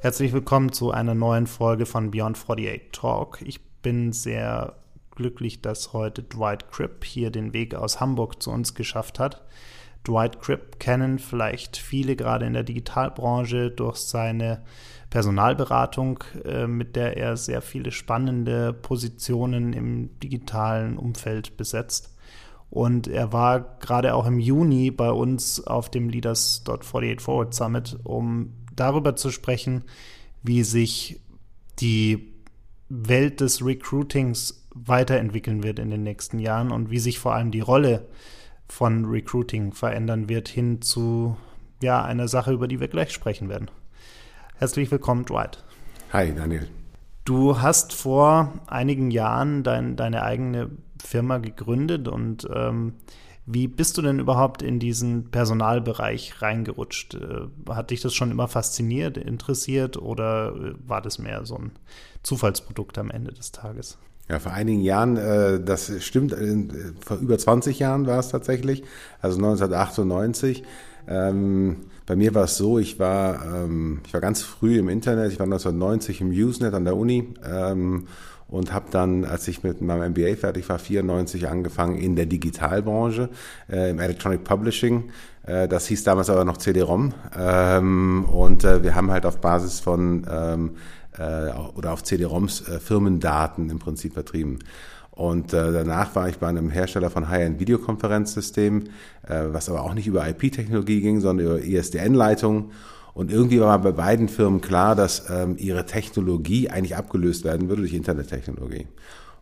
Herzlich willkommen zu einer neuen Folge von Beyond 48 Talk. Ich bin sehr glücklich, dass heute Dwight Cripp hier den Weg aus Hamburg zu uns geschafft hat. Dwight Cripp kennen vielleicht viele gerade in der Digitalbranche durch seine Personalberatung, äh, mit der er sehr viele spannende Positionen im digitalen Umfeld besetzt. Und er war gerade auch im Juni bei uns auf dem Leaders.48 Forward Summit, um darüber zu sprechen, wie sich die Welt des Recruitings weiterentwickeln wird in den nächsten Jahren und wie sich vor allem die Rolle von Recruiting verändern wird hin zu ja, einer Sache, über die wir gleich sprechen werden. Herzlich willkommen, Dwight. Hi, Daniel. Du hast vor einigen Jahren dein, deine eigene Firma gegründet und ähm, wie bist du denn überhaupt in diesen Personalbereich reingerutscht? Äh, hat dich das schon immer fasziniert, interessiert oder äh, war das mehr so ein Zufallsprodukt am Ende des Tages? Ja, vor einigen Jahren, äh, das stimmt, vor über 20 Jahren war es tatsächlich, also 1998. Ähm, bei mir war es so, ich war, ähm, ich war ganz früh im Internet, ich war 1990 im Usenet an der Uni ähm, und habe dann, als ich mit meinem MBA fertig war, 94 angefangen in der Digitalbranche, äh, im Electronic Publishing. Äh, das hieß damals aber noch CD-ROM ähm, und äh, wir haben halt auf Basis von ähm, äh, oder auf CD-ROMs äh, Firmendaten im Prinzip vertrieben. Und äh, danach war ich bei einem Hersteller von High-End-Videokonferenzsystemen, äh, was aber auch nicht über IP-Technologie ging, sondern über ISDN-Leitungen. Und irgendwie war bei beiden Firmen klar, dass ähm, ihre Technologie eigentlich abgelöst werden würde durch Internettechnologie.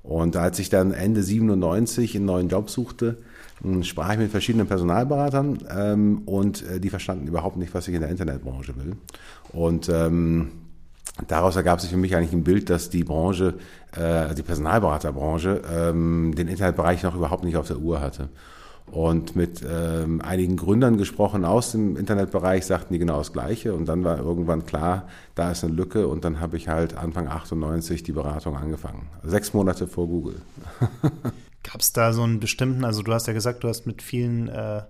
Und als ich dann Ende 97 einen neuen Job suchte, hm, sprach ich mit verschiedenen Personalberatern ähm, und äh, die verstanden überhaupt nicht, was ich in der Internetbranche will. Und ähm, daraus ergab sich für mich eigentlich ein Bild, dass die Branche, äh, die Personalberaterbranche, ähm, den Internetbereich noch überhaupt nicht auf der Uhr hatte. Und mit ähm, einigen Gründern gesprochen aus dem Internetbereich, sagten die genau das Gleiche. Und dann war irgendwann klar, da ist eine Lücke. Und dann habe ich halt Anfang 98 die Beratung angefangen. Sechs Monate vor Google. Gab es da so einen bestimmten, also du hast ja gesagt, du hast mit vielen äh,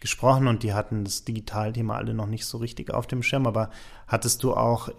gesprochen und die hatten das Digitalthema alle noch nicht so richtig auf dem Schirm. Aber hattest du auch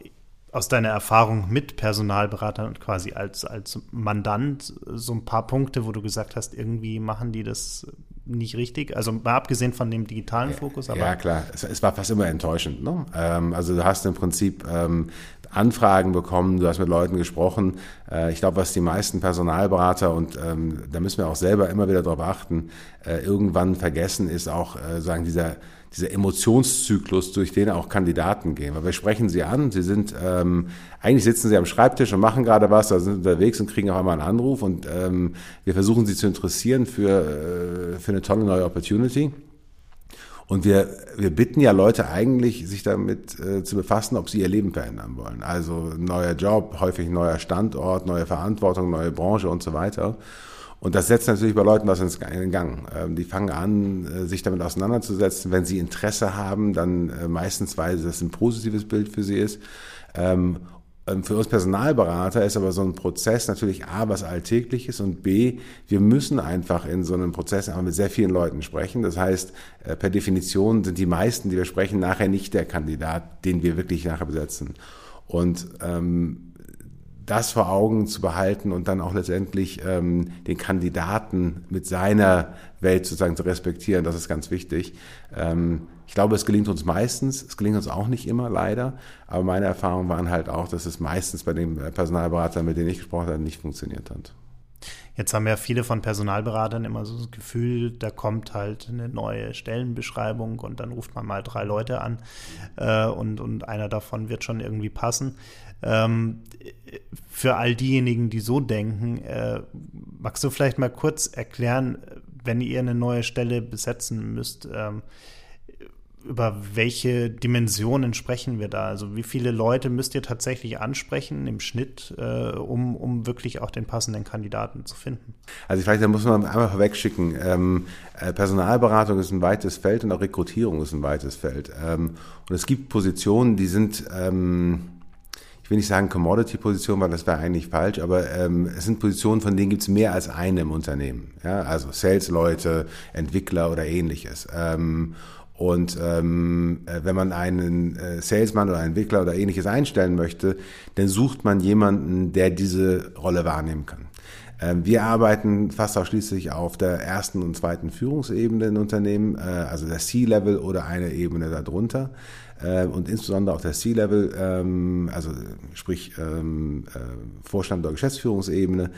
aus deiner Erfahrung mit Personalberatern quasi als, als Mandant so ein paar Punkte, wo du gesagt hast, irgendwie machen die das nicht richtig? Also mal abgesehen von dem digitalen Fokus. Aber ja, klar. Es, es war fast immer enttäuschend. Ne? Ähm, also du hast im Prinzip ähm, Anfragen bekommen, du hast mit Leuten gesprochen. Äh, ich glaube, was die meisten Personalberater, und ähm, da müssen wir auch selber immer wieder darauf achten, äh, irgendwann vergessen, ist auch äh, sagen dieser dieser Emotionszyklus, durch den auch Kandidaten gehen. Weil wir sprechen sie an, sie sind, ähm, eigentlich sitzen sie am Schreibtisch und machen gerade was, da sind unterwegs und kriegen auf einmal einen Anruf und ähm, wir versuchen sie zu interessieren für, äh, für eine tolle neue Opportunity. Und wir, wir bitten ja Leute eigentlich, sich damit äh, zu befassen, ob sie ihr Leben verändern wollen. Also neuer Job, häufig neuer Standort, neue Verantwortung, neue Branche und so weiter. Und das setzt natürlich bei Leuten was in Gang. Ähm, die fangen an, äh, sich damit auseinanderzusetzen. Wenn sie Interesse haben, dann äh, meistens, weil das ein positives Bild für sie ist. Ähm, für uns Personalberater ist aber so ein Prozess natürlich A, was Alltägliches und B, wir müssen einfach in so einem Prozess einfach mit sehr vielen Leuten sprechen. Das heißt, äh, per Definition sind die meisten, die wir sprechen, nachher nicht der Kandidat, den wir wirklich nachher besetzen. Und ähm, das vor Augen zu behalten und dann auch letztendlich ähm, den Kandidaten mit seiner Welt sozusagen zu respektieren, das ist ganz wichtig. Ähm, ich glaube, es gelingt uns meistens, es gelingt uns auch nicht immer, leider, aber meine Erfahrungen waren halt auch, dass es meistens bei den Personalberatern, mit denen ich gesprochen habe, nicht funktioniert hat. Jetzt haben ja viele von Personalberatern immer so das Gefühl, da kommt halt eine neue Stellenbeschreibung und dann ruft man mal drei Leute an äh, und, und einer davon wird schon irgendwie passen. Ähm, für all diejenigen, die so denken, äh, magst du vielleicht mal kurz erklären, wenn ihr eine neue Stelle besetzen müsst, ähm, über welche Dimensionen sprechen wir da? Also wie viele Leute müsst ihr tatsächlich ansprechen im Schnitt, äh, um, um wirklich auch den passenden Kandidaten zu finden? Also vielleicht, da muss man einmal vorwegschicken, ähm, äh, Personalberatung ist ein weites Feld und auch Rekrutierung ist ein weites Feld. Ähm, und es gibt Positionen, die sind... Ähm, will nicht sagen Commodity-Positionen, weil das wäre eigentlich falsch, aber ähm, es sind Positionen, von denen gibt es mehr als eine im Unternehmen. Ja? Also Sales-Leute, Entwickler oder ähnliches. Ähm, und ähm, äh, wenn man einen äh, Salesman oder einen Entwickler oder ähnliches einstellen möchte, dann sucht man jemanden, der diese Rolle wahrnehmen kann. Ähm, wir arbeiten fast ausschließlich auf der ersten und zweiten Führungsebene in Unternehmen, äh, also der C-Level oder eine Ebene darunter. Äh, und insbesondere auf der C-Level, ähm, also sprich ähm, äh, Vorstand oder Geschäftsführungsebene,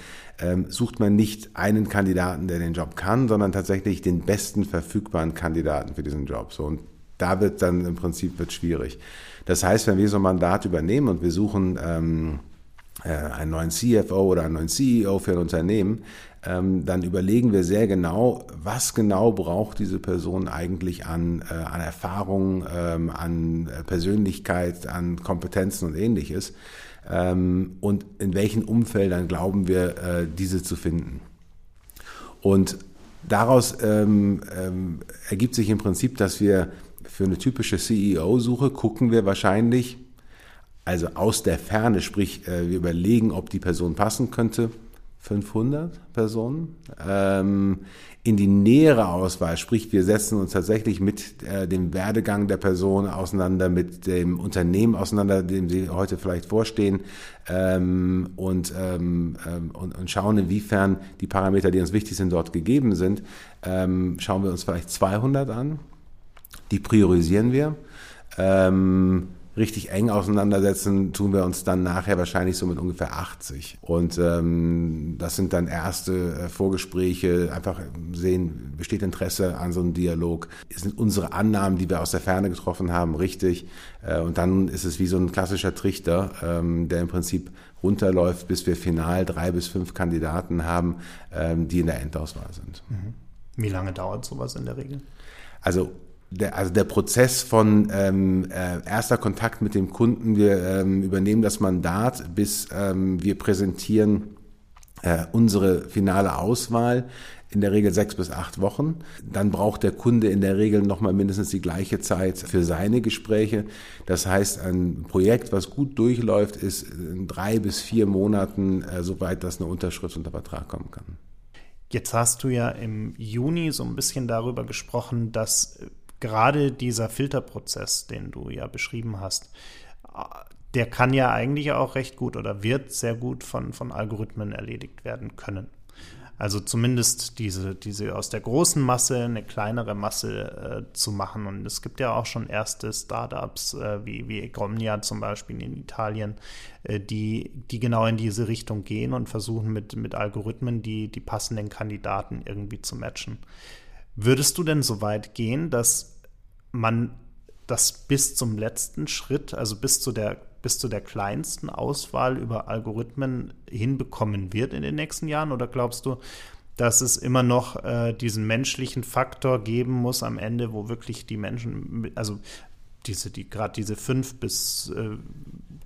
sucht man nicht einen Kandidaten, der den Job kann, sondern tatsächlich den besten verfügbaren Kandidaten für diesen Job. So, und da wird dann im Prinzip wird schwierig. Das heißt, wenn wir so ein Mandat übernehmen und wir suchen äh, einen neuen CFO oder einen neuen CEO für ein Unternehmen, ähm, dann überlegen wir sehr genau, was genau braucht diese Person eigentlich an, äh, an Erfahrung, ähm, an Persönlichkeit, an Kompetenzen und ähnliches ähm, und in welchen Umfeldern glauben wir, äh, diese zu finden. Und daraus ähm, ähm, ergibt sich im Prinzip, dass wir für eine typische CEO-Suche gucken wir wahrscheinlich, also aus der Ferne, sprich, äh, wir überlegen, ob die Person passen könnte. 500 Personen. Ähm, in die nähere Auswahl, sprich, wir setzen uns tatsächlich mit äh, dem Werdegang der Person auseinander, mit dem Unternehmen auseinander, dem sie heute vielleicht vorstehen ähm, und, ähm, ähm und, und, schauen, inwiefern die Parameter, die uns wichtig sind, dort gegeben sind. Ähm, schauen wir uns vielleicht 200 an. Die priorisieren wir. Ähm, richtig eng auseinandersetzen, tun wir uns dann nachher wahrscheinlich so mit ungefähr 80. Und ähm, das sind dann erste äh, Vorgespräche, einfach sehen, besteht Interesse an so einem Dialog, sind unsere Annahmen, die wir aus der Ferne getroffen haben, richtig. Äh, und dann ist es wie so ein klassischer Trichter, ähm, der im Prinzip runterläuft, bis wir final drei bis fünf Kandidaten haben, ähm, die in der Endauswahl sind. Mhm. Wie lange dauert sowas in der Regel? Also der, also der Prozess von ähm, äh, erster Kontakt mit dem Kunden, wir ähm, übernehmen das Mandat, bis ähm, wir präsentieren äh, unsere finale Auswahl, in der Regel sechs bis acht Wochen. Dann braucht der Kunde in der Regel nochmal mindestens die gleiche Zeit für seine Gespräche. Das heißt, ein Projekt, was gut durchläuft, ist in drei bis vier Monaten, äh, soweit das eine Unterschrift unter Vertrag kommen kann. Jetzt hast du ja im Juni so ein bisschen darüber gesprochen, dass gerade dieser Filterprozess, den du ja beschrieben hast, der kann ja eigentlich auch recht gut oder wird sehr gut von, von Algorithmen erledigt werden können. Also zumindest diese, diese aus der großen Masse eine kleinere Masse äh, zu machen. Und es gibt ja auch schon erste Startups äh, wie, wie Egromnia zum Beispiel in Italien, äh, die, die genau in diese Richtung gehen und versuchen mit, mit Algorithmen die, die passenden Kandidaten irgendwie zu matchen. Würdest du denn so weit gehen, dass man das bis zum letzten Schritt, also bis zu der bis zu der kleinsten Auswahl über Algorithmen hinbekommen wird in den nächsten Jahren? Oder glaubst du, dass es immer noch äh, diesen menschlichen Faktor geben muss am Ende, wo wirklich die Menschen, also diese, die gerade diese fünf bis äh,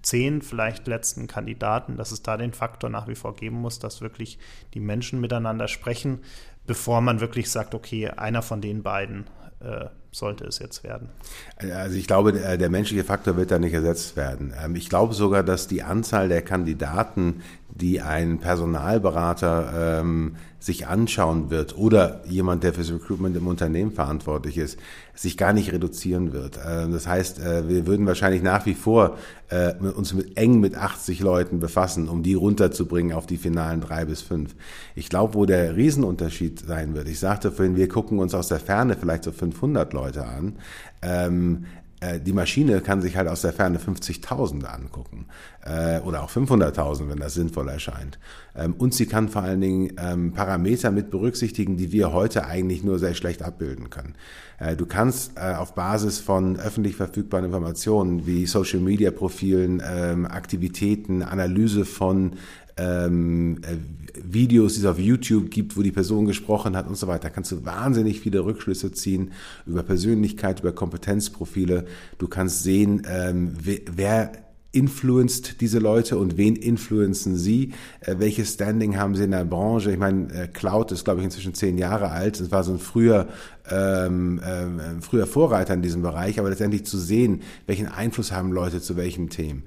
zehn vielleicht letzten Kandidaten, dass es da den Faktor nach wie vor geben muss, dass wirklich die Menschen miteinander sprechen, bevor man wirklich sagt, okay, einer von den beiden äh, sollte es jetzt werden. Also ich glaube, der, der, menschliche Faktor wird da nicht ersetzt werden. Ähm, ich glaube sogar, dass die Anzahl der Kandidaten, die ein Personalberater ähm, sich anschauen wird oder jemand, der fürs Recruitment im Unternehmen verantwortlich ist, sich gar nicht reduzieren wird. Äh, das heißt, äh, wir würden wahrscheinlich nach wie vor äh, uns mit, eng mit 80 Leuten befassen, um die runterzubringen auf die finalen drei bis fünf. Ich glaube, wo der Riesenunterschied sein wird, ich sagte vorhin, wir gucken uns aus der Ferne vielleicht so 500 Leute an. Ähm, äh, die Maschine kann sich halt aus der Ferne 50.000 angucken äh, oder auch 500.000, wenn das sinnvoll erscheint. Ähm, und sie kann vor allen Dingen ähm, Parameter mit berücksichtigen, die wir heute eigentlich nur sehr schlecht abbilden können. Äh, du kannst äh, auf Basis von öffentlich verfügbaren Informationen wie Social Media Profilen, ähm, Aktivitäten, Analyse von ähm, äh, Videos, die es auf YouTube gibt, wo die Person gesprochen hat und so weiter, kannst du wahnsinnig viele Rückschlüsse ziehen über Persönlichkeit, über Kompetenzprofile. Du kannst sehen, ähm, wer influenced diese Leute und wen influenzen sie? Äh, welches Standing haben sie in der Branche? Ich meine, äh, Cloud ist, glaube ich, inzwischen zehn Jahre alt. Es war so ein früher, ähm, äh, früher Vorreiter in diesem Bereich, aber letztendlich zu sehen, welchen Einfluss haben Leute zu welchen Themen.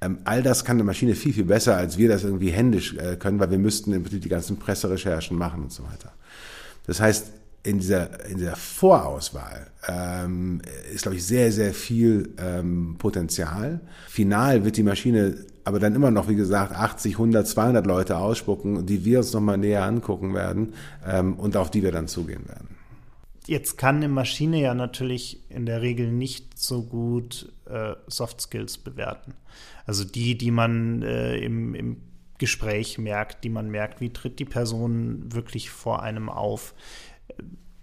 Ähm, all das kann eine Maschine viel, viel besser, als wir das irgendwie händisch äh, können, weil wir müssten im Prinzip die ganzen Presserecherchen machen und so weiter. Das heißt, in dieser, in dieser Vorauswahl ähm, ist, glaube ich, sehr, sehr viel ähm, Potenzial. Final wird die Maschine aber dann immer noch, wie gesagt, 80, 100, 200 Leute ausspucken, die wir uns nochmal näher angucken werden ähm, und auf die wir dann zugehen werden. Jetzt kann eine Maschine ja natürlich in der Regel nicht so gut äh, Soft Skills bewerten. Also die, die man äh, im, im Gespräch merkt, die man merkt, wie tritt die Person wirklich vor einem auf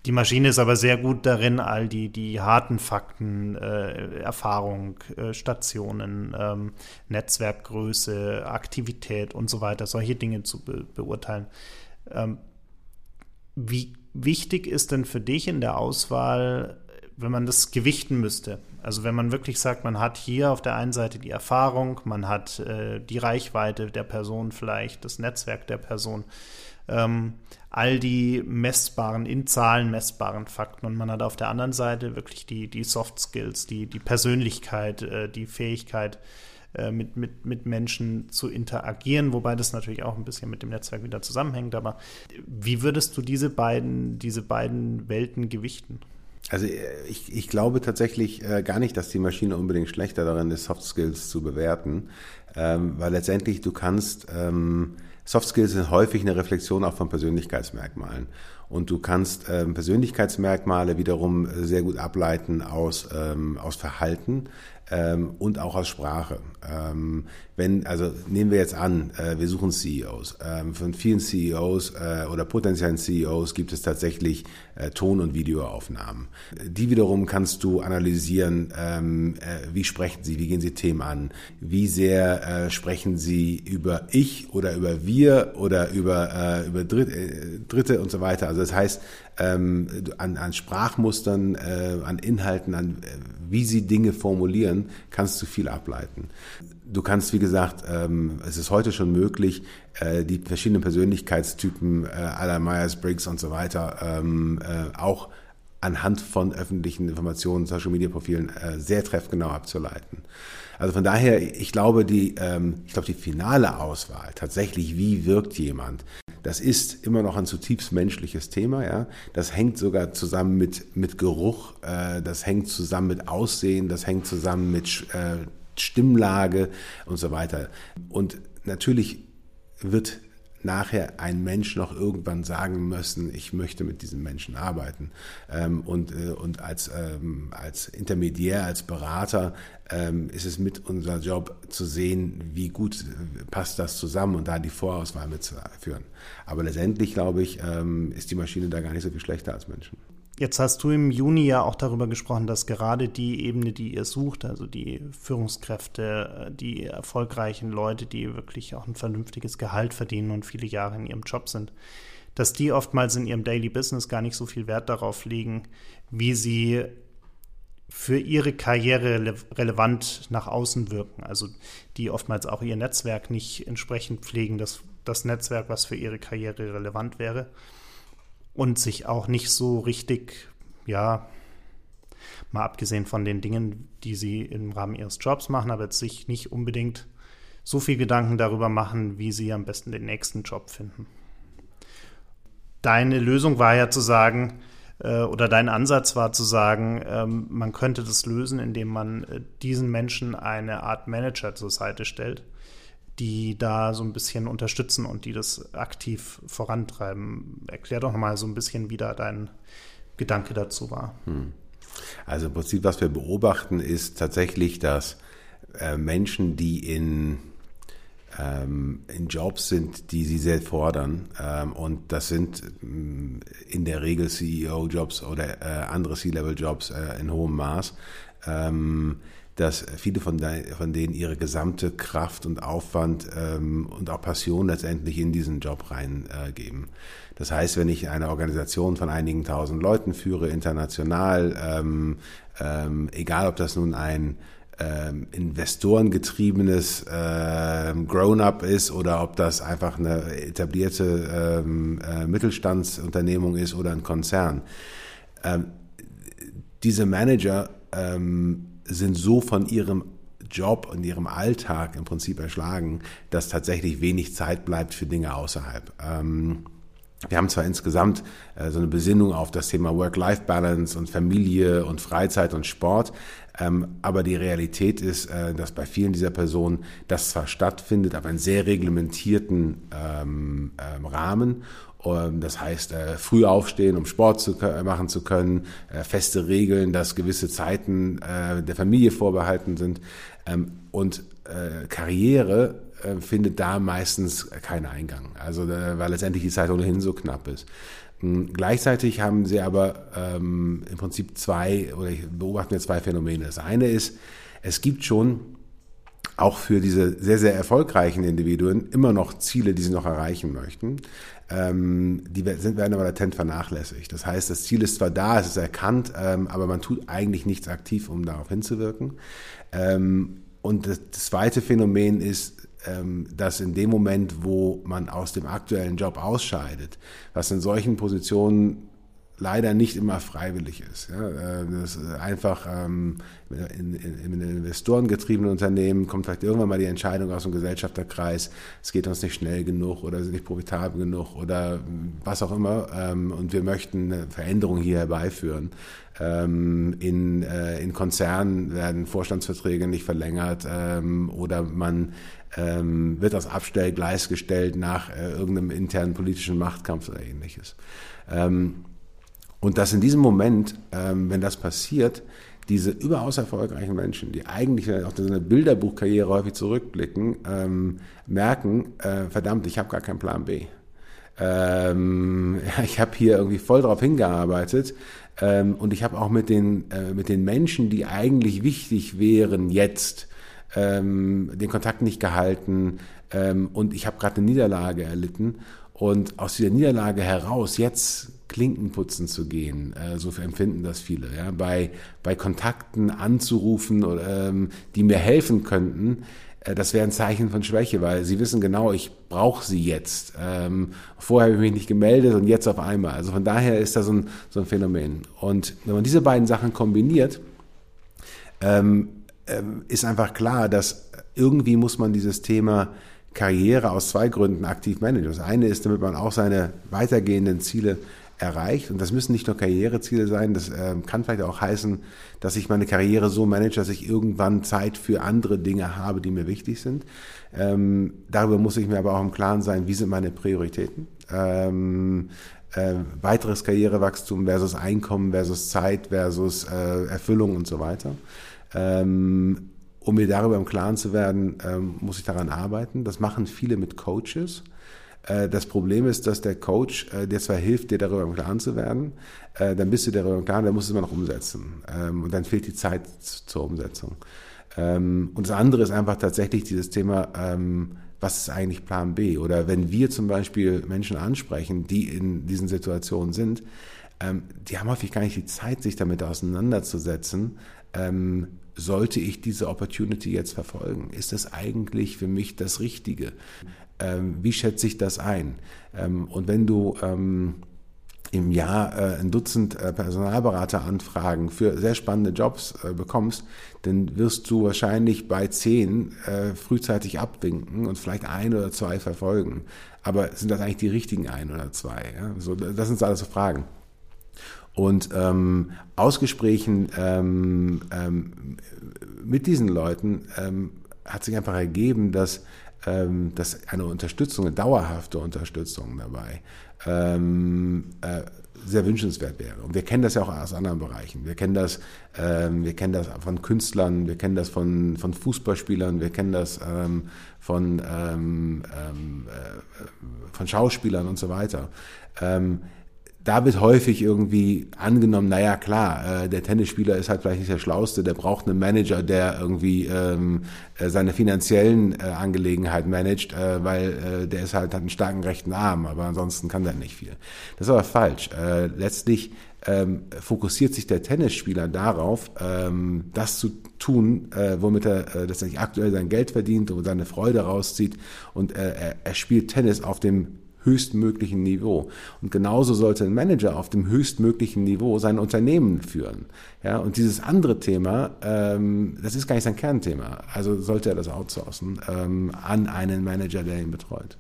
die Maschine ist aber sehr gut darin, all die, die harten Fakten, äh, Erfahrung, äh, Stationen, ähm, Netzwerkgröße, Aktivität und so weiter, solche Dinge zu be beurteilen. Ähm, wie wichtig ist denn für dich in der Auswahl, wenn man das gewichten müsste? Also wenn man wirklich sagt, man hat hier auf der einen Seite die Erfahrung, man hat äh, die Reichweite der Person vielleicht, das Netzwerk der Person, ähm, all die messbaren, in Zahlen messbaren Fakten. Und man hat auf der anderen Seite wirklich die, die Soft Skills, die, die Persönlichkeit, äh, die Fähigkeit, äh, mit, mit, mit Menschen zu interagieren, wobei das natürlich auch ein bisschen mit dem Netzwerk wieder zusammenhängt. Aber wie würdest du diese beiden, diese beiden Welten gewichten? Also äh, ich, ich glaube tatsächlich äh, gar nicht, dass die Maschine unbedingt schlechter darin ist, Soft Skills zu bewerten, ähm, weil letztendlich du kannst ähm, Soft Skills sind häufig eine Reflexion auch von Persönlichkeitsmerkmalen. Und du kannst ähm, Persönlichkeitsmerkmale wiederum äh, sehr gut ableiten aus, ähm, aus Verhalten ähm, und auch aus Sprache. Ähm, wenn, also nehmen wir jetzt an, äh, wir suchen CEOs. Ähm, von vielen CEOs äh, oder potenziellen CEOs gibt es tatsächlich äh, Ton- und Videoaufnahmen. Die wiederum kannst du analysieren, ähm, äh, wie sprechen sie, wie gehen sie Themen an, wie sehr äh, sprechen sie über ich oder über wir oder über, äh, über Dritte und so weiter. Also das heißt, ähm, an, an Sprachmustern, an Inhalten, an wie sie Dinge formulieren, kannst du viel ableiten. Du kannst, wie gesagt, ähm, es ist heute schon möglich, äh, die verschiedenen Persönlichkeitstypen äh, aller Myers-Briggs und so weiter ähm, äh, auch anhand von öffentlichen Informationen, Social Media Profilen äh, sehr treffgenau abzuleiten. Also von daher, ich glaube, die, ähm, ich glaube, die finale Auswahl, tatsächlich, wie wirkt jemand, das ist immer noch ein zutiefst menschliches Thema, ja. Das hängt sogar zusammen mit, mit Geruch, äh, das hängt zusammen mit Aussehen, das hängt zusammen mit äh, Stimmlage und so weiter. Und natürlich wird nachher ein Mensch noch irgendwann sagen müssen, ich möchte mit diesem Menschen arbeiten. Ähm, und, äh, und als, ähm, als Intermediär, als Berater ähm, ist es mit unser Job zu sehen, wie gut passt das zusammen und da die Vorauswahl mitzuführen. Aber letztendlich, glaube ich, ist die Maschine da gar nicht so viel schlechter als Menschen. Jetzt hast du im Juni ja auch darüber gesprochen, dass gerade die Ebene, die ihr sucht, also die Führungskräfte, die erfolgreichen Leute, die wirklich auch ein vernünftiges Gehalt verdienen und viele Jahre in ihrem Job sind, dass die oftmals in ihrem Daily Business gar nicht so viel Wert darauf legen, wie sie für ihre Karriere relevant nach außen wirken. Also die oftmals auch ihr Netzwerk nicht entsprechend pflegen, das, das Netzwerk, was für ihre Karriere relevant wäre und sich auch nicht so richtig, ja, mal abgesehen von den Dingen, die sie im Rahmen ihres Jobs machen, aber sich nicht unbedingt so viel Gedanken darüber machen, wie sie am besten den nächsten Job finden. Deine Lösung war ja zu sagen, äh, oder dein Ansatz war zu sagen, ähm, man könnte das lösen, indem man äh, diesen Menschen eine Art Manager zur Seite stellt, die da so ein bisschen unterstützen und die das aktiv vorantreiben. Erklär doch mal so ein bisschen, wie da dein Gedanke dazu war. Hm. Also im Prinzip, was wir beobachten, ist tatsächlich, dass äh, Menschen, die in, ähm, in Jobs sind, die sie sehr fordern, ähm, und das sind ähm, in der Regel CEO-Jobs oder äh, andere C-Level-Jobs äh, in hohem Maß, ähm, dass viele von, de, von denen ihre gesamte Kraft und Aufwand ähm, und auch Passion letztendlich in diesen Job reingeben. Äh, das heißt, wenn ich eine Organisation von einigen tausend Leuten führe, international, ähm, ähm, egal ob das nun ein ähm, investorengetriebenes äh, Grown-up ist oder ob das einfach eine etablierte ähm, äh, Mittelstandsunternehmung ist oder ein Konzern. Ähm, diese Manager ähm, sind so von ihrem Job und ihrem Alltag im Prinzip erschlagen, dass tatsächlich wenig Zeit bleibt für Dinge außerhalb. Ähm, wir haben zwar insgesamt äh, so eine Besinnung auf das Thema Work-Life-Balance und Familie und Freizeit und Sport, aber die Realität ist, äh, dass bei vielen dieser Personen das zwar stattfindet, aber in sehr reglementierten ähm, ähm, Rahmen ähm, das heißt, äh, früh aufstehen, um Sport zu machen zu können, äh, feste Regeln, dass gewisse Zeiten der Familie vorbehalten sind. Ähm, und Karriere findet da meistens keinen Eingang. Also, weil letztendlich die Zeit ohnehin so knapp ist. Gleichzeitig haben sie aber ähm, im Prinzip zwei, oder ich beobachte mir zwei Phänomene. Das eine ist, es gibt schon auch für diese sehr, sehr erfolgreichen Individuen immer noch Ziele, die sie noch erreichen möchten. Ähm, die sind, werden aber latent vernachlässigt. Das heißt, das Ziel ist zwar da, es ist erkannt, ähm, aber man tut eigentlich nichts aktiv, um darauf hinzuwirken. Ähm, und das, zweite Phänomen ist, dass in dem Moment, wo man aus dem aktuellen Job ausscheidet, was in solchen Positionen leider nicht immer freiwillig ist. Ja, äh, das ist einfach ähm, in, in, in investorengetriebenen Unternehmen kommt vielleicht irgendwann mal die Entscheidung aus dem Gesellschafterkreis, es geht uns nicht schnell genug oder sind nicht profitabel genug oder was auch immer ähm, und wir möchten eine Veränderung hier herbeiführen. Ähm, in, äh, in Konzernen werden Vorstandsverträge nicht verlängert ähm, oder man ähm, wird aufs Abstellgleis gestellt nach äh, irgendeinem internen politischen Machtkampf oder ähnliches. Ähm, und dass in diesem Moment, ähm, wenn das passiert, diese überaus erfolgreichen Menschen, die eigentlich auf eine Bilderbuchkarriere häufig zurückblicken, ähm, merken, äh, verdammt, ich habe gar keinen Plan B. Ähm, ich habe hier irgendwie voll drauf hingearbeitet ähm, und ich habe auch mit den, äh, mit den Menschen, die eigentlich wichtig wären jetzt, ähm, den Kontakt nicht gehalten ähm, und ich habe gerade eine Niederlage erlitten und aus dieser Niederlage heraus jetzt Klinken putzen zu gehen, äh, so empfinden das viele, ja, bei, bei Kontakten anzurufen, oder, ähm, die mir helfen könnten, äh, das wäre ein Zeichen von Schwäche, weil sie wissen genau, ich brauche sie jetzt. Ähm, vorher habe ich mich nicht gemeldet und jetzt auf einmal. Also von daher ist das so ein, so ein Phänomen. Und wenn man diese beiden Sachen kombiniert, ähm, ähm, ist einfach klar, dass irgendwie muss man dieses Thema Karriere aus zwei Gründen aktiv managen. Das eine ist, damit man auch seine weitergehenden Ziele erreicht. Und das müssen nicht nur Karriereziele sein, das äh, kann vielleicht auch heißen, dass ich meine Karriere so manage, dass ich irgendwann Zeit für andere Dinge habe, die mir wichtig sind. Ähm, darüber muss ich mir aber auch im Klaren sein, wie sind meine Prioritäten. Ähm, äh, weiteres Karrierewachstum versus Einkommen versus Zeit versus äh, Erfüllung und so weiter. Ähm, um mir darüber im Klaren zu werden, ähm, muss ich daran arbeiten. Das machen viele mit Coaches. Äh, das Problem ist, dass der Coach äh, dir zwar hilft, dir darüber im Klaren zu werden, äh, dann bist du darüber im Klaren, dann musst du es immer noch umsetzen. Ähm, und dann fehlt die Zeit zur Umsetzung. Ähm, und das andere ist einfach tatsächlich dieses Thema, was ist eigentlich Plan B? Oder wenn wir zum Beispiel Menschen ansprechen, die in diesen Situationen sind, die haben häufig gar nicht die Zeit, sich damit auseinanderzusetzen. Sollte ich diese Opportunity jetzt verfolgen? Ist das eigentlich für mich das Richtige? ähm, wie schätze ich das ein? Ähm, und wenn du ähm, im Jahr äh, ein Dutzend äh, Personalberateranfragen für sehr spannende Jobs äh, bekommst, dann wirst du wahrscheinlich bei zehn äh, frühzeitig abwinken und vielleicht ein oder zwei verfolgen. Aber sind das eigentlich die richtigen ein oder zwei? Ja? So, das sind alles so Fragen. Und ähm, aus Gesprächen ähm, ähm, mit diesen Leuten ähm, hat sich einfach ergeben, dass ähm, dass eine Unterstützung, eine dauerhafte Unterstützung dabei ähm, äh, sehr wünschenswert wäre. Und wir kennen das ja auch aus anderen Bereichen. Wir kennen das, ähm, wir kennen das von Künstlern, wir kennen das von, von Fußballspielern, wir kennen das ähm, von, ähm, ähm, äh, von Schauspielern und so weiter. Da wird häufig irgendwie angenommen, naja klar, äh, der Tennisspieler ist halt vielleicht nicht der Schlauste, der braucht einen Manager, der irgendwie ähm, äh, seine finanziellen äh, Angelegenheiten managt, äh, weil äh, der ist halt hat einen starken rechten Arm, aber ansonsten kann der nicht viel. Das ist aber falsch. Äh, letztlich ähm, fokussiert sich der Tennisspieler darauf, ähm, das zu tun, äh, womit er äh, letztendlich aktuell sein Geld verdient und seine Freude rauszieht. Und äh, er, er spielt Tennis auf dem höchstmöglichen Niveau. Und genauso sollte ein Manager auf dem höchstmöglichen Niveau sein Unternehmen führen. Ja, und dieses andere Thema, ähm, das ist gar nicht sein Kernthema. Also sollte er das outsourcen ähm, an einen Manager, der ihn betreut.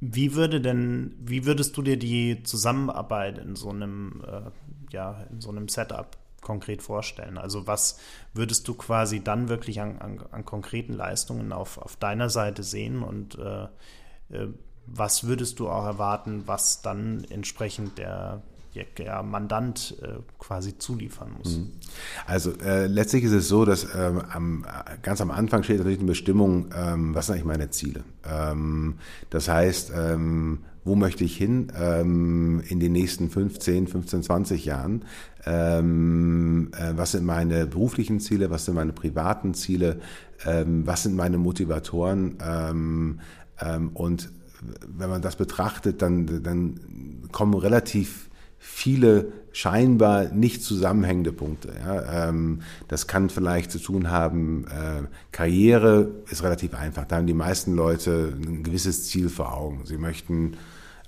Wie würde denn, wie würdest du dir die Zusammenarbeit in so einem, äh, ja, in so einem Setup konkret vorstellen? Also was würdest du quasi dann wirklich an, an, an konkreten Leistungen auf, auf deiner Seite sehen und äh, äh was würdest du auch erwarten, was dann entsprechend der, der Mandant äh, quasi zuliefern muss? Mhm. Also äh, letztlich ist es so, dass ähm, am, ganz am Anfang steht natürlich eine Bestimmung, ähm, was sind eigentlich meine Ziele? Ähm, das heißt, ähm, wo möchte ich hin ähm, in den nächsten 15, 15, 20 Jahren? Ähm, äh, was sind meine beruflichen Ziele? Was sind meine privaten Ziele? was sind meine Motivatoren? und wenn man das betrachtet, dann, dann kommen relativ viele scheinbar nicht zusammenhängende Punkte. Ja. Ähm, das kann vielleicht zu tun haben, äh, Karriere ist relativ einfach. Da haben die meisten Leute ein gewisses Ziel vor Augen. Sie möchten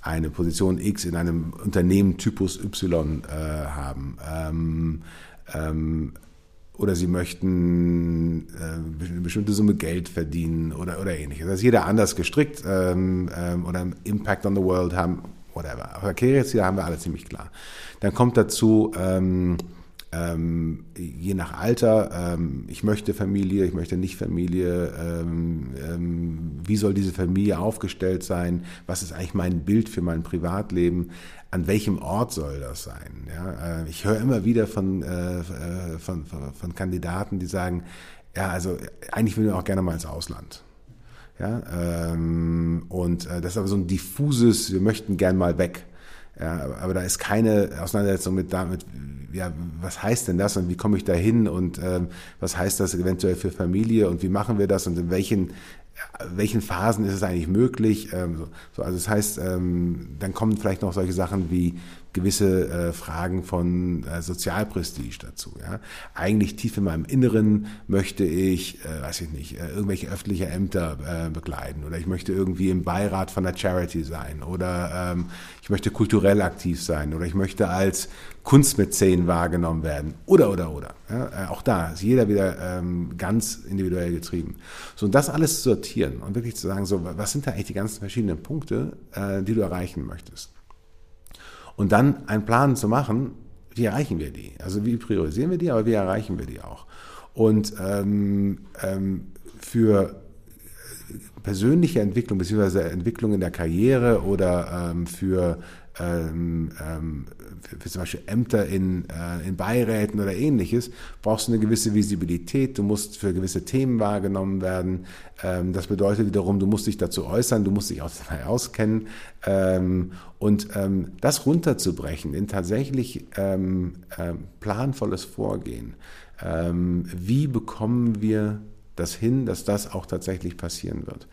eine Position X in einem Unternehmen Typus Y äh, haben. Ähm, ähm, oder sie möchten äh, eine bestimmte Summe Geld verdienen oder, oder ähnliches. Das ist jeder anders gestrickt ähm, ähm, oder einen Impact on the World haben, whatever. Aber Karriereziele haben wir alle ziemlich klar. Dann kommt dazu, ähm, ähm, je nach Alter, ähm, ich möchte Familie, ich möchte nicht Familie, ähm, ähm, wie soll diese Familie aufgestellt sein, was ist eigentlich mein Bild für mein Privatleben, an welchem Ort soll das sein. Ja? Äh, ich höre immer wieder von, äh, äh, von, von, von Kandidaten, die sagen, ja, also eigentlich will ich auch gerne mal ins Ausland. Ja, ähm, und äh, das ist aber so ein diffuses, wir möchten gern mal weg. Ja, aber da ist keine Auseinandersetzung mit damit, ja, was heißt denn das und wie komme ich da hin und ähm, was heißt das eventuell für Familie und wie machen wir das und in welchen welchen Phasen ist es eigentlich möglich? Ähm, so, also das heißt, ähm, dann kommen vielleicht noch solche Sachen wie gewisse äh, Fragen von äh, Sozialprestige dazu. Ja? Eigentlich tief in meinem Inneren möchte ich, äh, weiß ich nicht, äh, irgendwelche öffentliche Ämter äh, begleiten oder ich möchte irgendwie im Beirat von einer Charity sein oder ähm, ich möchte kulturell aktiv sein oder ich möchte als Kunstmäzen wahrgenommen werden oder oder oder. Ja? Äh, auch da ist jeder wieder ähm, ganz individuell getrieben. So und das alles zu sortieren und wirklich zu sagen, so was sind da eigentlich die ganzen verschiedenen Punkte, äh, die du erreichen möchtest. Und dann einen Plan zu machen, wie erreichen wir die? Also wie priorisieren wir die, aber wie erreichen wir die auch? Und ähm, ähm, für persönliche Entwicklung beziehungsweise Entwicklung in der Karriere oder ähm, für ähm, ähm, für, zum Beispiel Ämter in, äh, in Beiräten oder ähnliches, brauchst du eine gewisse Visibilität, du musst für gewisse Themen wahrgenommen werden. Ähm, das bedeutet wiederum, du musst dich dazu äußern, du musst dich auch dabei auskennen. Ähm, und ähm, das runterzubrechen in tatsächlich ähm, äh, planvolles Vorgehen. Ähm, wie bekommen wir das hin, dass das auch tatsächlich passieren wird?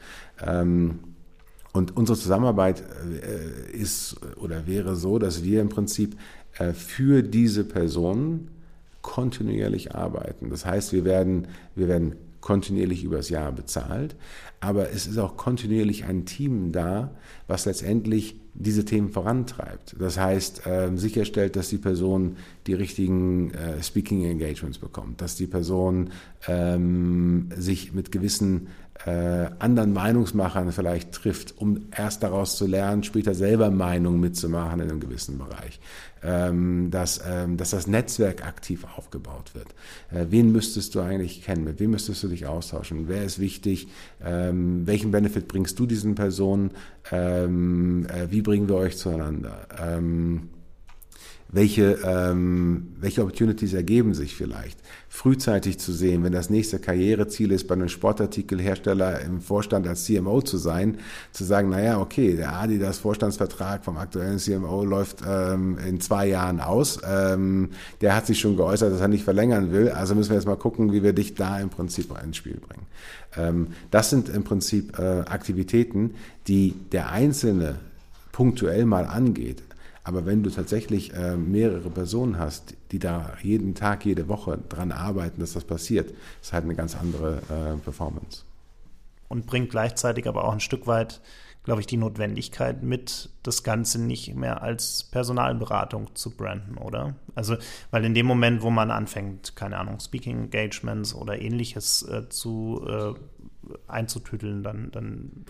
Und unsere Zusammenarbeit äh, ist oder wäre so, dass wir im Prinzip äh, für diese Personen kontinuierlich arbeiten. Das heißt, wir werden, wir werden kontinuierlich übers Jahr bezahlt, aber es ist auch kontinuierlich ein Team da, was letztendlich diese Themen vorantreibt. Das heißt, äh, sicherstellt, dass die Person die richtigen äh, Speaking Engagements bekommt, dass die Person ähm, sich mit gewissen äh, anderen Meinungsmachern vielleicht trifft, um erst daraus zu lernen, später selber Meinungen mitzumachen in einem gewissen Bereich. Ähm, dass, ähm, dass das Netzwerk aktiv aufgebaut wird. Äh, wen müsstest du eigentlich kennen? Mit wem müsstest du dich austauschen? Wer ist wichtig? Ähm, welchen Benefit bringst du diesen Personen? Äh, wie bringen wir euch zueinander? Welche, ähm, welche Opportunities ergeben sich vielleicht. Frühzeitig zu sehen, wenn das nächste Karriereziel ist, bei einem Sportartikelhersteller im Vorstand als CMO zu sein, zu sagen, naja, okay, der Adidas Vorstandsvertrag vom aktuellen CMO läuft ähm, in zwei Jahren aus. Ähm, der hat sich schon geäußert, dass er nicht verlängern will. Also müssen wir jetzt mal gucken, wie wir dich da im Prinzip ins Spiel bringen. Ähm, das sind im Prinzip äh, Aktivitäten, die der Einzelne punktuell mal angeht, Aber wenn du tatsächlich äh, mehrere Personen hast, die da jeden Tag, jede Woche dran arbeiten, dass das passiert, ist halt eine ganz andere äh, Performance. Und bringt gleichzeitig aber auch ein Stück weit glaube ich, die Notwendigkeit mit, das Ganze nicht mehr als Personalberatung zu branden, oder? Also, weil in dem Moment, wo man anfängt, keine Ahnung, Speaking Engagements oder ähnliches äh, zu äh, einzutüdeln, dann, dann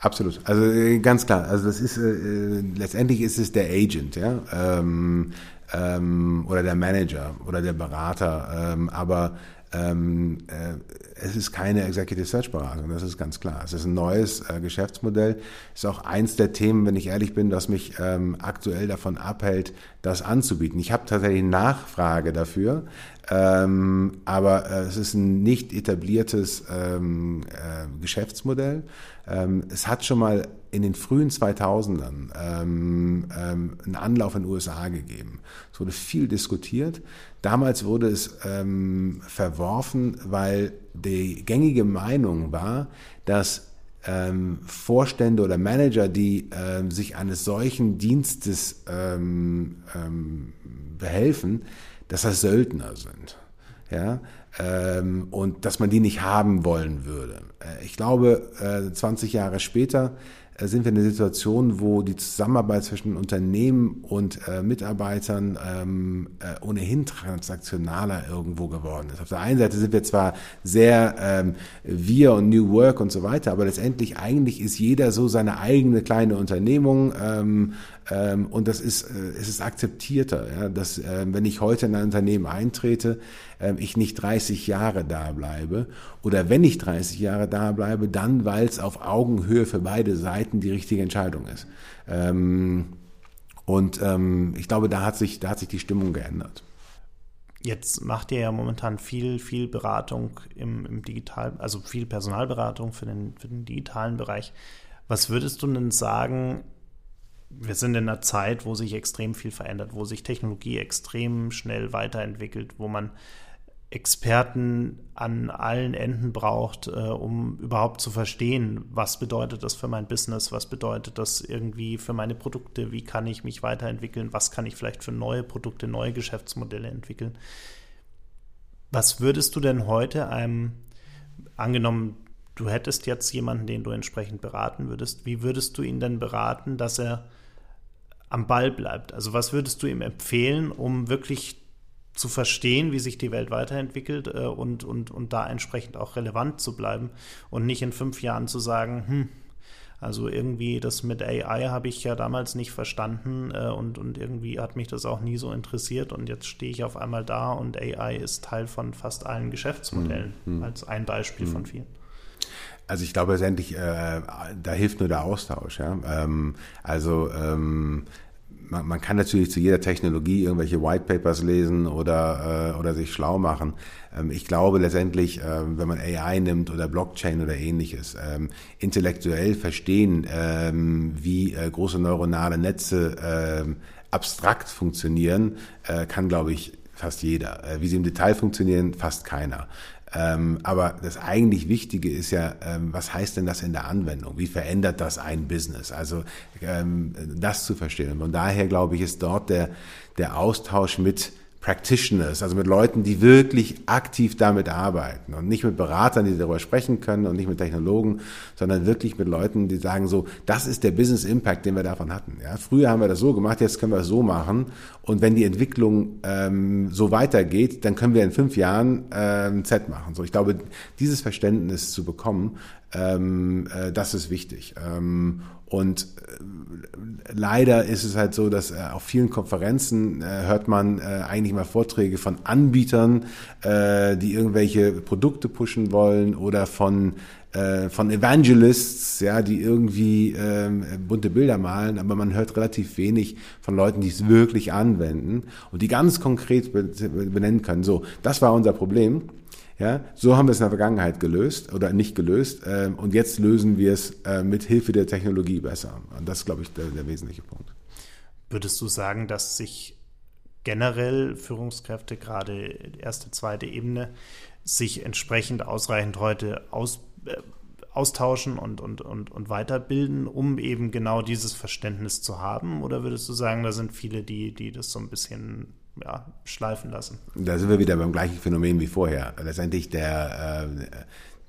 Absolut. Also äh, ganz klar. Also das ist äh, letztendlich ist es der Agent, ja, ähm, ähm, oder der Manager oder der Berater. Ähm, aber ähm, äh, es ist keine Executive Search Beratung, das ist ganz klar. Es ist ein neues äh, Geschäftsmodell. Ist auch eins der Themen, wenn ich ehrlich bin, das mich ähm, aktuell davon abhält, das anzubieten. Ich habe tatsächlich Nachfrage dafür, ähm, aber äh, es ist ein nicht etabliertes ähm, äh, Geschäftsmodell. Ähm, es hat schon mal in den frühen 2000ern ähm, ähm, einen Anlauf in den USA gegeben. Es wurde viel diskutiert. Damals wurde es ähm, verworfen, weil die gängige Meinung war, dass ähm, Vorstände oder Manager, die ähm, sich eines solchen Dienstes ähm, ähm, behelfen, dass das Söldner sind. Ja, ähm, und dass man die nicht haben wollen würde. Äh, ich glaube, äh, 20 Jahre später sind wir in einer Situation, wo die Zusammenarbeit zwischen Unternehmen und äh, Mitarbeitern ähm, äh, ohnehin transaktionaler irgendwo geworden ist. Auf der einen Seite sind wir zwar sehr ähm, wir und New Work und so weiter, aber letztendlich eigentlich ist jeder so seine eigene kleine Unternehmung ähm, und das ist, äh, es ist akzeptierter, ja, dass äh, wenn ich heute in ein Unternehmen eintrete, äh, ich nicht 30 Jahre da bleibe oder wenn ich 30 Jahre da bleibe, dann, weil es auf Augenhöhe für beide Seiten die richtige Entscheidung ist. Ähm, und ähm, ich glaube, da hat sich, da hat sich die Stimmung geändert. Jetzt macht ihr ja momentan viel, viel Beratung im, im Digital, also viel Personalberatung für den, für den digitalen Bereich. Was würdest du denn sagen, wir sind in einer Zeit, wo sich extrem viel verändert, wo sich Technologie extrem schnell weiterentwickelt, wo man Experten an allen Enden braucht, äh, um überhaupt zu verstehen, was bedeutet das für mein Business, was bedeutet das irgendwie für meine Produkte, wie kann ich mich weiterentwickeln, was kann ich vielleicht für neue Produkte, neue Geschäftsmodelle entwickeln. Was würdest du denn heute einem, angenommen, du hättest jetzt jemanden, den du entsprechend beraten würdest, wie würdest du ihn denn beraten, dass er am Ball bleibt. Also was würdest du ihm empfehlen, um wirklich zu verstehen, wie sich die Welt weiterentwickelt äh, und, und, und da entsprechend auch relevant zu bleiben und nicht in fünf Jahren zu sagen, hm, also irgendwie das mit AI habe ich ja damals nicht verstanden äh, und, und irgendwie hat mich das auch nie so interessiert und jetzt stehe ich auf einmal da und AI ist Teil von fast allen Geschäftsmodellen, mhm. als ein Beispiel mhm. von vielen. Also ich glaube letztendlich, äh, da hilft nur der Austausch. Ja? Ähm, also ähm, man, man, kann natürlich zu jeder Technologie irgendwelche White Papers lesen oder, äh, oder sich schlau machen. Ähm, ich glaube letztendlich, äh, wenn man AI nimmt oder Blockchain oder ähnliches, ähm, intellektuell verstehen, ähm, wie äh, große neuronale Netze ähm, abstrakt funktionieren, äh, kann, glaube ich, fast jeder. Äh, wie sie im Detail funktionieren, fast keiner. Ähm, aber das eigentlich Wichtige ist ja, ähm, was heißt denn das in der Anwendung? Wie verändert das ein Business? Also ähm, das zu verstehen. Und von daher glaube ich, ist dort der, der Austausch mit Practitioners, also mit Leuten, die wirklich aktiv damit arbeiten und nicht mit Beratern, die darüber sprechen können und nicht mit Technologen, sondern wirklich mit Leuten, die sagen so, das ist der Business Impact, den wir davon hatten. Ja, früher haben wir das so gemacht, jetzt können wir es so machen und wenn die Entwicklung ähm, so weitergeht, dann können wir in fünf Jahren ähm, Z machen. So, ich glaube, dieses Verständnis zu bekommen, ähm, äh, das ist wichtig. Ähm, und äh, leider ist es halt so, dass äh, auf vielen Konferenzen äh, hört man eigentlich mal Vorträge von Anbietern, die irgendwelche Produkte pushen wollen oder von von Evangelists, ja, die irgendwie ähm, bunte Bilder malen, aber man hört relativ wenig von Leuten, die es wirklich anwenden und die ganz konkret benennen können. So, das war unser Problem. Ja, so haben wir es in der Vergangenheit gelöst oder nicht gelöst ähm, und jetzt lösen wir es äh, mit Hilfe der Technologie besser. Und das ist, glaube ich, der, der wesentliche Punkt. Würdest du sagen, dass sich generell Führungskräfte, gerade erste, zweite Ebene, sich entsprechend ausreichend heute aus, äh, austauschen und, und, und, und weiterbilden, um eben genau dieses Verständnis zu haben? Oder würdest du sagen, da sind viele, die, die das so ein bisschen ja, schleifen lassen? Da sind wir wieder beim gleichen Phänomen wie vorher. Letztendlich der, äh,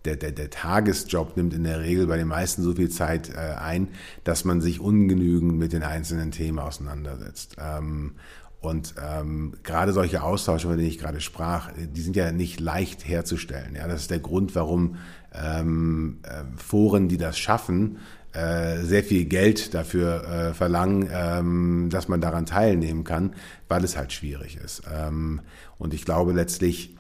der, der, der Tagesjob nimmt in der Regel bei den meisten so viel Zeit äh, ein, dass man sich ungenügend mit den einzelnen Themen auseinandersetzt. Ähm, und ähm, gerade solche Austausche, von denen ich gerade sprach, die sind ja nicht leicht herzustellen. Ja, das ist der Grund, warum ähm, äh, Foren, die das schaffen, sehr viel Geld dafür äh, verlangen, ähm, dass man daran teilnehmen kann, weil es halt schwierig ist. Ähm, und ich glaube letztlich,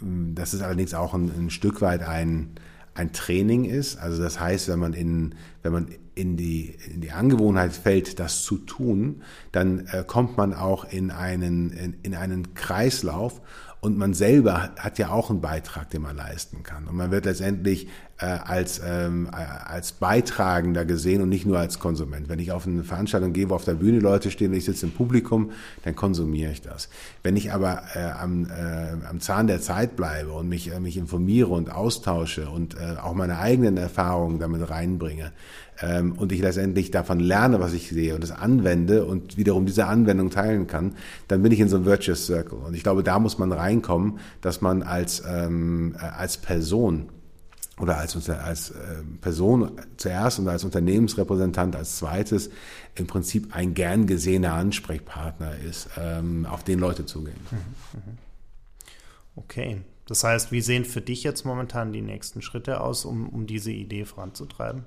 dass es allerdings auch ein, ein Stück weit ein, ein Training ist. Also das heißt, wenn man in, wenn man in die, in die Angewohnheit fällt, das zu tun, dann äh, kommt man auch in einen, in, in einen Kreislauf und man selber hat ja auch einen Beitrag, den man leisten kann. Und man wird letztendlich äh, als, ähm, äh, als Beitragender gesehen und nicht nur als Konsument. Wenn ich auf eine Veranstaltung gehe, wo auf der Bühne Leute stehen und ich sitze im Publikum, dann konsumiere ich das. Wenn ich aber äh, am, äh, am Zahn der Zeit bleibe und mich, äh, mich informiere und austausche und äh, auch meine eigenen Erfahrungen damit reinbringe, ähm, und ich letztendlich davon lerne, was ich sehe und es anwende und wiederum diese Anwendung teilen kann, dann bin ich in so einem Virtuous Circle. Und ich glaube, da muss man reinkommen, dass man als, ähm, äh, als Person oder als, als äh, Person zuerst und als Unternehmensrepräsentant als zweites im Prinzip ein gern gesehener Ansprechpartner ist, ähm, auf den Leute zugehen. Mhm, mhm. Okay. Das heißt, wie sehen für dich jetzt momentan die nächsten Schritte aus, um, um diese Idee voranzutreiben?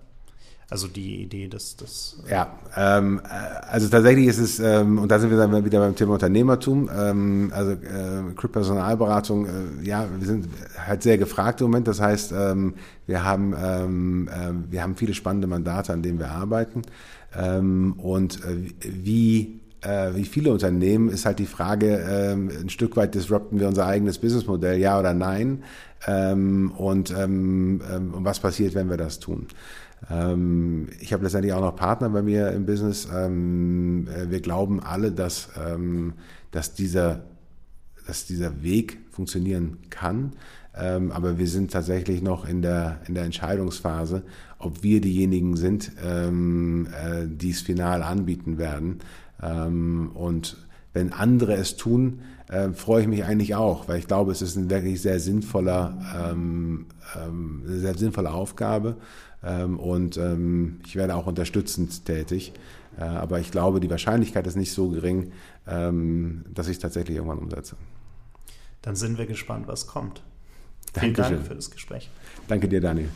Also die Idee des. des ja, ähm, also tatsächlich ist es, ähm, und da sind wir dann wieder beim Thema Unternehmertum, ähm, also äh, Personalberatung, äh, ja, wir sind halt sehr gefragt im Moment. Das heißt, ähm, wir, haben, ähm, äh, wir haben viele spannende Mandate, an denen wir arbeiten. Ähm, und äh, wie äh, wie viele Unternehmen ist halt die Frage, ähm, ein Stück weit disrupten wir unser eigenes Businessmodell, ja oder nein? Ähm, und, ähm, ähm und was passiert, wenn wir das tun? Ähm, ich habe letztendlich auch noch Partner bei mir im Business. Ähm, äh, wir glauben alle, dass, ähm, dass, dieser, dass dieser Weg funktionieren kann. Aber wir sind tatsächlich noch in der, in der Entscheidungsphase, ob wir diejenigen sind, äh, die es final anbieten werden. Und wenn andere es tun, äh, freue ich mich eigentlich auch, weil ich glaube, es ist ein wirklich sehr sinnvoller, ähm, ähm, sehr sinnvolle Aufgabe ähm, und ähm, ich werde auch unterstützend tätig. Äh, aber ich glaube, die Wahrscheinlichkeit ist nicht so gering, ähm, dass ich es tatsächlich irgendwann umsetze. Dann sind wir gespannt, was kommt. Dankeschön. Vielen Dank für das Gespräch. Danke dir, Daniel.